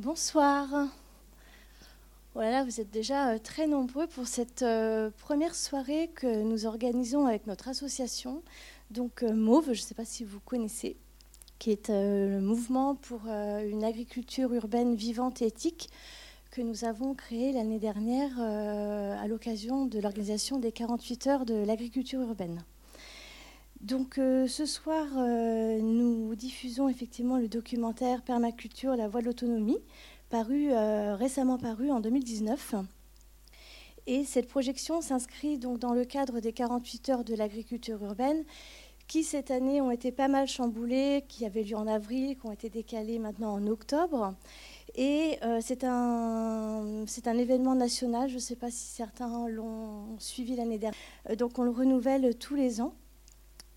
Bonsoir. Voilà, vous êtes déjà euh, très nombreux pour cette euh, première soirée que nous organisons avec notre association, donc euh, MAUVE, je ne sais pas si vous connaissez, qui est le mouvement pour une agriculture urbaine vivante et éthique que nous avons créé l'année dernière à l'occasion de l'organisation des 48 heures de l'agriculture urbaine. Donc ce soir, nous diffusons effectivement le documentaire Permaculture, la voie de l'autonomie, euh, récemment paru en 2019. Et cette projection s'inscrit donc dans le cadre des 48 heures de l'agriculture urbaine, qui cette année ont été pas mal chamboulées, qui avaient lieu en avril, qui ont été décalées maintenant en octobre. Et euh, c'est un, un événement national, je ne sais pas si certains l'ont suivi l'année dernière. Euh, donc on le renouvelle tous les ans.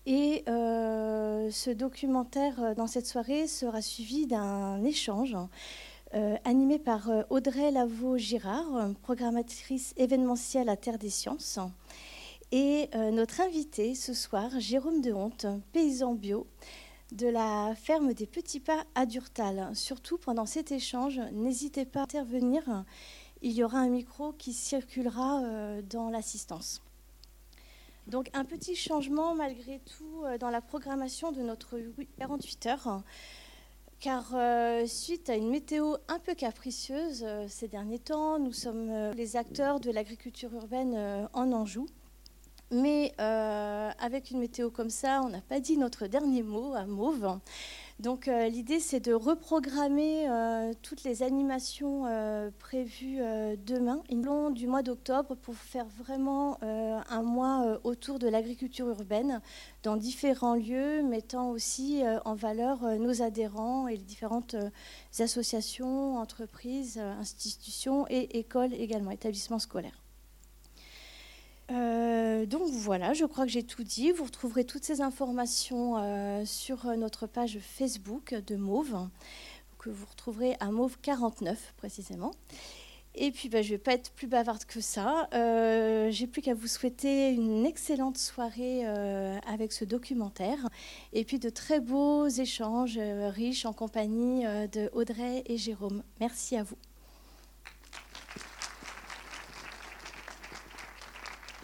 Et ce documentaire dans cette soirée sera suivi d'un échange euh, animée par euh, Audrey Lavaux-Girard, programmatrice événementielle à Terre des Sciences. Et euh, notre invité ce soir, Jérôme Dehonte, paysan bio de la ferme des Petits Pas à Durtal. Surtout pendant cet échange, n'hésitez pas à intervenir. Il y aura un micro qui circulera dans l'assistance. Donc un petit changement malgré tout dans la programmation de notre 48 heures car euh, suite à une météo un peu capricieuse euh, ces derniers temps, nous sommes euh, les acteurs de l'agriculture urbaine en Anjou. Mais avec une météo comme ça, on n'a pas dit notre dernier mot à Mauve. Donc euh, l'idée c'est de reprogrammer euh, toutes les animations euh, prévues demain, long du mois d'octobre, pour faire vraiment un mois autour de l'agriculture urbaine dans différents lieux, mettant aussi en valeur nos adhérents et les différentes associations, entreprises, institutions et écoles également, établissements scolaires. Euh, donc voilà, je crois que j'ai tout dit. Vous retrouverez toutes ces informations euh, sur notre page Facebook de Mauve, que vous retrouverez à Mauve 49 précisément. Et puis bah, je ne vais pas être plus bavarde que ça. Euh, j'ai plus qu'à vous souhaiter une excellente soirée avec ce documentaire et puis de très beaux échanges riches en compagnie de Audrey et Jérôme. Merci à vous.